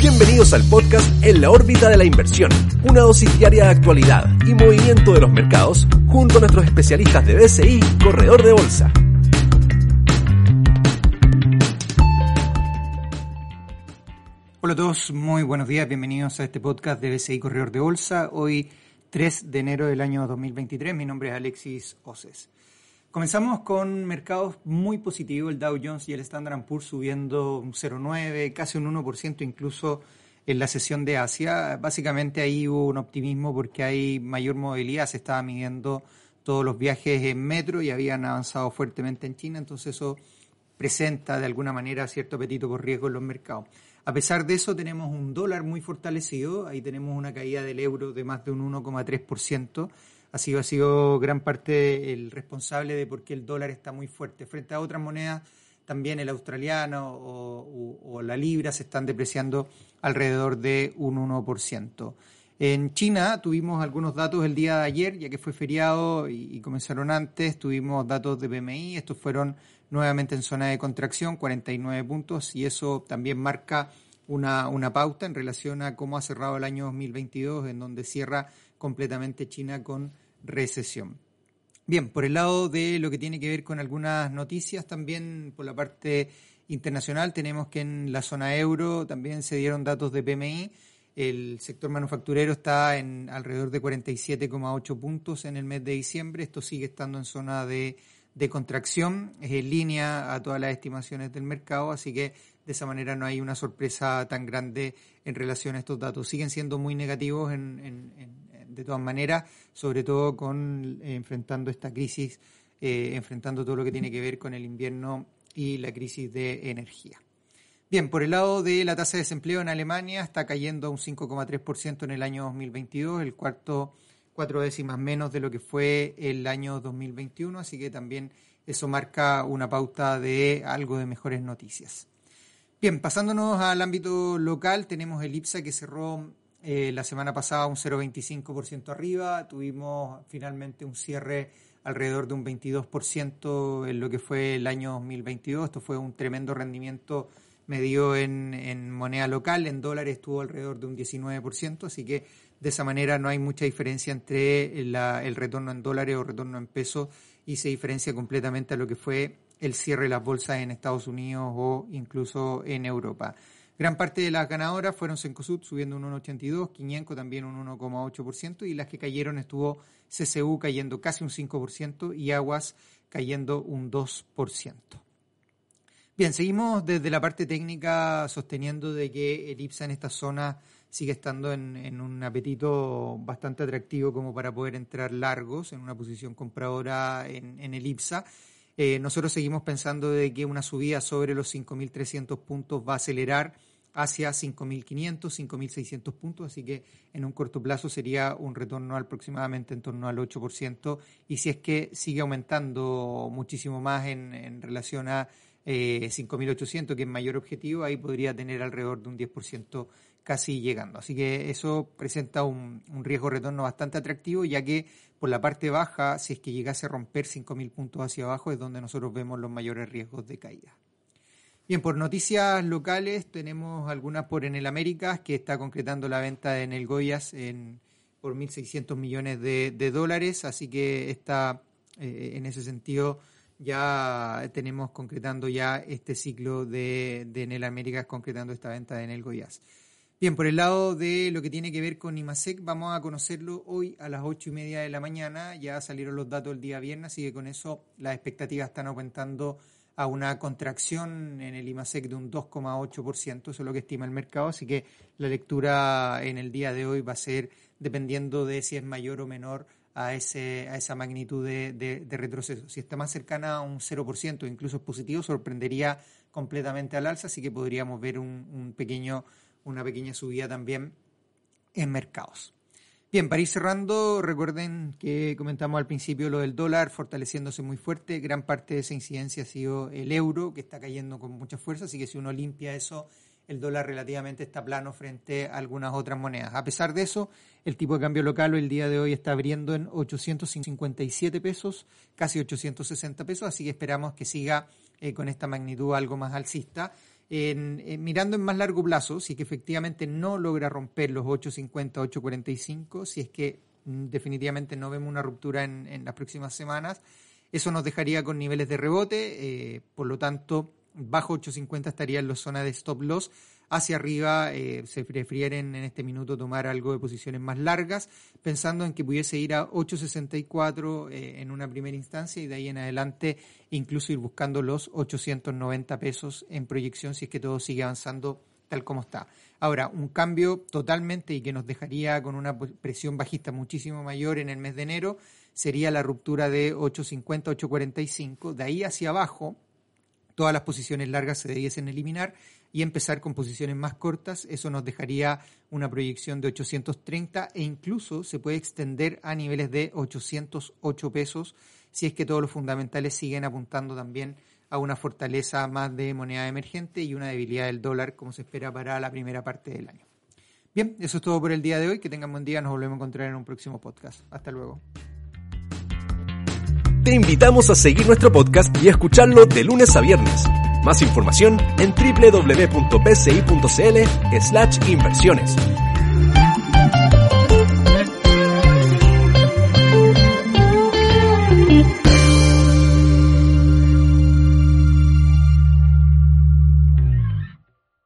Bienvenidos al podcast En la órbita de la inversión, una dosis diaria de actualidad y movimiento de los mercados junto a nuestros especialistas de BCI, Corredor de Bolsa. Hola a todos, muy buenos días, bienvenidos a este podcast de BCI Corredor de Bolsa. Hoy 3 de enero del año 2023, mi nombre es Alexis Oces. Comenzamos con mercados muy positivos, el Dow Jones y el Standard Poor's subiendo un 0,9, casi un 1% incluso en la sesión de Asia. Básicamente ahí hubo un optimismo porque hay mayor movilidad, se estaba midiendo todos los viajes en metro y habían avanzado fuertemente en China, entonces eso presenta de alguna manera cierto apetito por riesgo en los mercados. A pesar de eso tenemos un dólar muy fortalecido, ahí tenemos una caída del euro de más de un 1,3% ha sido, ha sido gran parte el responsable de por qué el dólar está muy fuerte. Frente a otras monedas, también el australiano o, la libra se están depreciando alrededor de un 1%. En China tuvimos algunos datos el día de ayer, ya que fue feriado y, comenzaron antes, tuvimos datos de PMI, estos fueron nuevamente en zona de contracción, 49 puntos, y eso también marca una, una pauta en relación a cómo ha cerrado el año 2022, en donde cierra completamente China con recesión. Bien, por el lado de lo que tiene que ver con algunas noticias, también por la parte internacional, tenemos que en la zona euro también se dieron datos de PMI. El sector manufacturero está en alrededor de 47,8 puntos en el mes de diciembre. Esto sigue estando en zona de, de contracción, es en línea a todas las estimaciones del mercado, así que de esa manera no hay una sorpresa tan grande en relación a estos datos. Siguen siendo muy negativos en, de todas maneras, sobre todo con eh, enfrentando esta crisis, eh, enfrentando todo lo que tiene que ver con el invierno y la crisis de energía. Bien, por el lado de la tasa de desempleo en Alemania está cayendo a un 5,3% en el año 2022, el cuarto cuatro décimas menos de lo que fue el año 2021, así que también eso marca una pauta de algo de mejores noticias. Bien, pasándonos al ámbito local, tenemos el IPSA que cerró eh, la semana pasada un 0,25% arriba, tuvimos finalmente un cierre alrededor de un 22% en lo que fue el año 2022. Esto fue un tremendo rendimiento medido en, en moneda local, en dólares estuvo alrededor de un 19%, así que de esa manera no hay mucha diferencia entre el retorno en dólares o retorno en pesos y se diferencia completamente a lo que fue el cierre de las bolsas en Estados Unidos o incluso en Europa. Gran parte de las ganadoras fueron Sencosud subiendo un 1,82, Quiñenco también un 1,8% y las que cayeron estuvo CCU cayendo casi un 5% y Aguas cayendo un 2%. Bien, seguimos desde la parte técnica sosteniendo de que el IPSA en esta zona sigue estando en, un apetito bastante atractivo como para poder entrar largos en una posición compradora en, el IPSA. Eh, nosotros seguimos pensando de que una subida sobre los 5.300 puntos va a acelerar hacia 5.500, 5.600 puntos, así que en un corto plazo sería un retorno aproximadamente en torno al 8%, y si es que sigue aumentando muchísimo más en, en relación a eh, 5.800, que es mayor objetivo, ahí podría tener alrededor de un 10% casi llegando. Así que eso presenta un, un riesgo retorno bastante atractivo, ya que por la parte baja, si es que llegase a romper 5.000 puntos hacia abajo, es donde nosotros vemos los mayores riesgos de caída. Bien, por noticias locales tenemos algunas por Enel Américas, que está concretando la venta de Enel Goyas en, por 1.600 millones de, dólares, así que está eh, en ese sentido ya tenemos concretando ya este ciclo de, de Enel Américas, concretando esta venta de Enel Goyas. Bien, por el lado de lo que tiene que ver con IMASEC, vamos a conocerlo hoy a las ocho y media de la mañana. Ya salieron los datos el día viernes, así que con eso las expectativas están aumentando a una contracción en el IMASEC de un 2,8%, eso es lo que estima el mercado, así que la lectura en el día de hoy va a ser dependiendo de si es mayor o menor a, ese, a esa magnitud de, retroceso. Si está más cercana a un 0%, incluso es positivo, sorprendería completamente al alza, así que podríamos ver un pequeño una pequeña subida también en mercados. Bien, para ir cerrando, recuerden que comentamos al principio lo del dólar fortaleciéndose muy fuerte. Gran parte de esa incidencia ha sido el euro, que está cayendo con mucha fuerza, así que si uno limpia eso, el dólar relativamente está plano frente a algunas otras monedas. A pesar de eso, el tipo de cambio local el día de hoy está abriendo en 857 pesos, casi 860 pesos, así que esperamos que siga eh, con esta magnitud algo más alcista. Mirando en más largo plazo, si es que efectivamente no logra romper los 8.50, 8.45, si es que mm, definitivamente no vemos una ruptura en, las próximas semanas, eso nos dejaría con niveles de rebote, eh, por lo tanto, bajo 8.50 estaría en la zona de stop loss hacia arriba eh, se prefieren en este minuto tomar algo de posiciones más largas, pensando en que pudiese ir a 8.64 eh, en una primera instancia y de ahí en adelante incluso ir buscando los 890 pesos en proyección si es que todo sigue avanzando tal como está. Ahora, un cambio totalmente y que nos dejaría con una presión bajista muchísimo mayor en el mes de enero sería la ruptura de 850, 845. De ahí hacia abajo, todas las posiciones largas se debiesen eliminar y empezar con posiciones más cortas. Eso nos dejaría una proyección de 830 e incluso se puede extender a niveles de 808 pesos si es que todos los fundamentales siguen apuntando también a una fortaleza más de moneda emergente y una debilidad del dólar como se espera para la primera parte del año. Bien, eso es todo por el día de hoy. Que tengan buen día. Nos volvemos a encontrar en un próximo podcast. Hasta luego. Te invitamos a seguir nuestro podcast y escucharlo de lunes a viernes. Más información en www.pci.cl/inversiones.